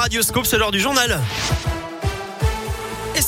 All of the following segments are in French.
Radioscope, c'est l'heure du journal.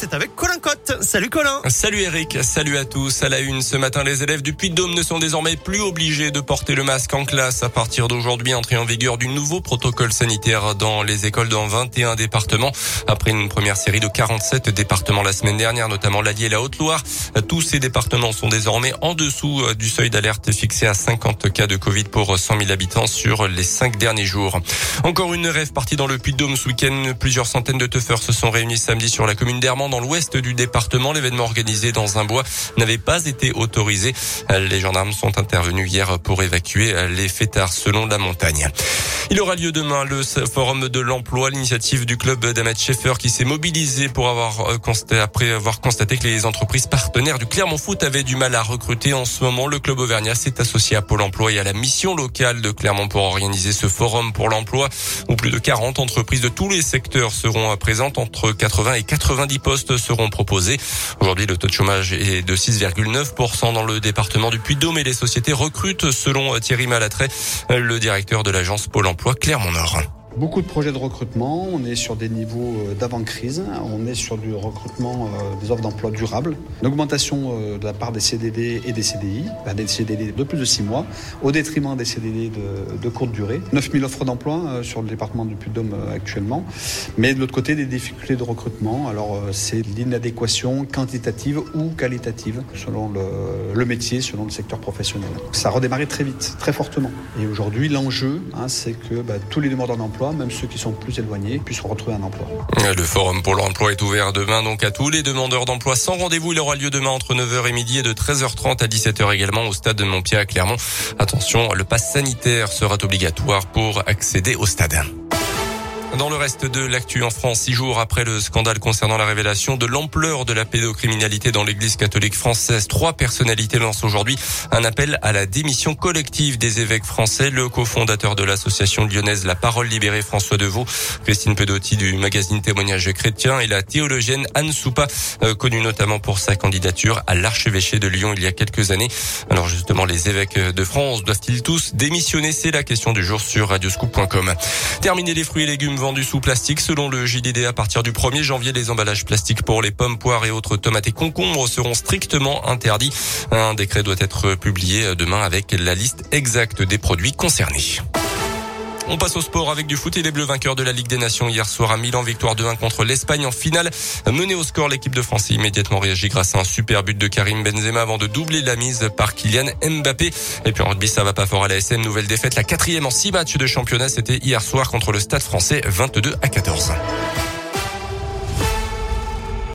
C'est avec Colin Cotte. Salut Colin. Salut Eric, salut à tous. À la une, ce matin, les élèves du Puy-de-Dôme ne sont désormais plus obligés de porter le masque en classe. À partir d'aujourd'hui, entrée en vigueur du nouveau protocole sanitaire dans les écoles dans 21 départements. Après une première série de 47 départements la semaine dernière, notamment l'Allier et la Haute-Loire, tous ces départements sont désormais en dessous du seuil d'alerte fixé à 50 cas de Covid pour 100 000 habitants sur les cinq derniers jours. Encore une rêve partie dans le Puy-de-Dôme ce week-end. Plusieurs centaines de teufeurs se sont réunis samedi sur la commune d'Hermand dans l'ouest du département. L'événement organisé dans un bois n'avait pas été autorisé. Les gendarmes sont intervenus hier pour évacuer les fêtards selon la montagne. Il aura lieu demain le forum de l'emploi, l'initiative du club d'Ahmed Schaeffer qui s'est mobilisé pour avoir euh, constaté, après avoir constaté que les entreprises partenaires du Clermont Foot avaient du mal à recruter en ce moment. Le club auvergnat s'est associé à Pôle emploi et à la mission locale de Clermont pour organiser ce forum pour l'emploi où plus de 40 entreprises de tous les secteurs seront présentes. Entre 80 et 90 postes seront proposés. Aujourd'hui, le taux de chômage est de 6,9% dans le département du Puy-de-Dôme et les sociétés recrutent selon Thierry Malatrait, le directeur de l'agence Pôle emploi emploi Clermont-Nord. Beaucoup de projets de recrutement, on est sur des niveaux euh, d'avant-crise, on est sur du recrutement euh, des offres d'emploi durables, une augmentation euh, de la part des CDD et des CDI, des CDD de plus de 6 mois, au détriment des CDD de, courte durée. 9000 offres d'emploi sur le département du Puy-de-Dôme actuellement, mais de l'autre côté des difficultés de recrutement, alors c'est l'inadéquation quantitative ou qualitative selon le, le, métier, selon le secteur professionnel. Ça a redémarré très vite, très fortement. Et aujourd'hui l'enjeu, hein, c'est que bah, tous les demandeurs d'emploi même ceux qui sont plus éloignés, puissent retrouver un emploi. Le forum pour l'emploi est ouvert demain donc à tous les demandeurs d'emploi sans rendez-vous. Il aura lieu demain entre 9h et midi et de 13h30 à 17h également au stade de Montpied à Clermont. Attention, le pass sanitaire sera obligatoire pour accéder au stade. Dans le reste de l'actu en France, six jours après le scandale concernant la révélation de l'ampleur de la pédocriminalité dans l'église catholique française, trois personnalités lancent aujourd'hui un appel à la démission collective des évêques français. Le cofondateur de l'association lyonnaise La Parole Libérée, François Deveau, Christine Pedotti du magazine Témoignage chrétien et la théologienne Anne Soupa, euh, connue notamment pour sa candidature à l'archevêché de Lyon il y a quelques années. Alors justement, les évêques de France doivent-ils tous démissionner? C'est la question du jour sur radioscoop.com. Terminer les fruits et légumes vendus sous plastique. Selon le JDD, à partir du 1er janvier, les emballages plastiques pour les pommes, poires et autres tomates et concombres seront strictement interdits. Un décret doit être publié demain avec la liste exacte des produits concernés. On passe au sport avec du foot et les Bleus vainqueurs de la Ligue des Nations hier soir à Milan, victoire 2-1 contre l'Espagne en finale. Menée au score, l'équipe de France a immédiatement réagi grâce à un super but de Karim Benzema avant de doubler la mise par Kylian Mbappé. Et puis en rugby, ça va pas fort à la SM. Nouvelle défaite, la quatrième en six matchs de championnat. C'était hier soir contre le Stade français, 22 à 14.